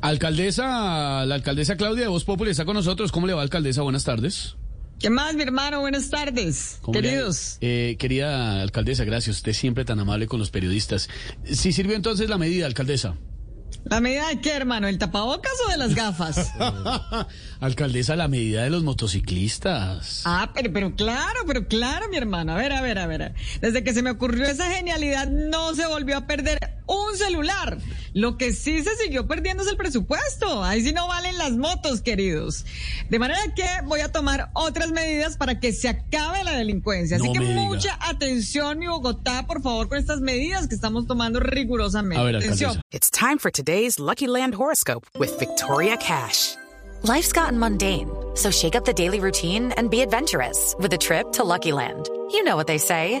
Alcaldesa, la alcaldesa Claudia de Voz Populi está con nosotros. ¿Cómo le va, alcaldesa? Buenas tardes. ¿Qué más, mi hermano? Buenas tardes, ¿Cómo le ha- queridos. Eh, querida alcaldesa, gracias. Usted siempre tan amable con los periodistas. ¿Sí sirvió entonces la medida, alcaldesa? ¿La medida de qué, hermano? ¿El tapabocas o de las gafas? alcaldesa, la medida de los motociclistas. ah, pero, pero claro, pero claro, mi hermano. A ver, a ver, a ver. Desde que se me ocurrió esa genialidad, no se volvió a perder un celular. Lo que sí se siguió perdiendo es el presupuesto. Ahí sí no valen las motos, queridos. De manera que voy a tomar otras medidas para que se acabe la delincuencia. Así No que diga. mucha atención, mi Bogotá, por favor, con estas medidas que estamos tomando rigurosamente. A ver, atención. It's time for today's Lucky Land horoscope with Victoria Cash. Life's gotten mundane, so shake up the daily routine and be adventurous with a trip to Lucky Land. You know what they say.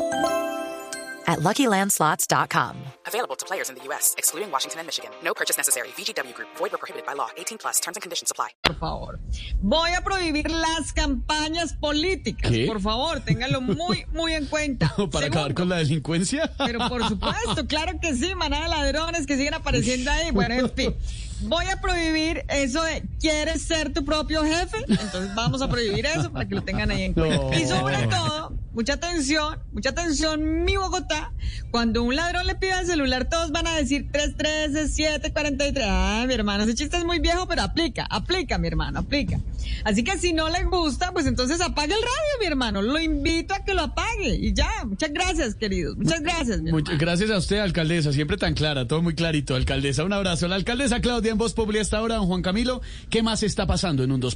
at LuckyLandSlots.com. Available to players in the U.S., excluding Washington and Michigan. No purchase necessary. VGW Group, void were prohibited by law. 18 plus terms and conditions apply. por favor. Voy a prohibir las campañas políticas. ¿Qué? Por favor, ténganlo muy, muy en cuenta. ¿Para acabar con la delincuencia? Pero por supuesto, claro que sí, manada de ladrones que siguen apareciendo ahí. Bueno, en fin. Voy a prohibir eso de ¿quieres ser tu propio jefe? Entonces vamos a prohibir eso para que lo tengan ahí en cuenta. No. Y sobre todo, mucha atención, mucha atención, mi Bogotá. Cuando un ladrón le pida el celular, todos van a decir 313, 743. Ah, mi hermano, ese chiste es muy viejo, pero aplica, aplica, mi hermano, aplica. Así que si no le gusta, pues entonces apague el radio, mi hermano. Lo invito a que lo apague. Y ya, muchas gracias, queridos. Muchas gracias, mi Muchas hermano. gracias a usted, alcaldesa. Siempre tan clara, todo muy clarito. Alcaldesa, un abrazo. La alcaldesa Claudia en Voz Populi hasta ahora, don Juan Camilo. ¿Qué más está pasando en un 2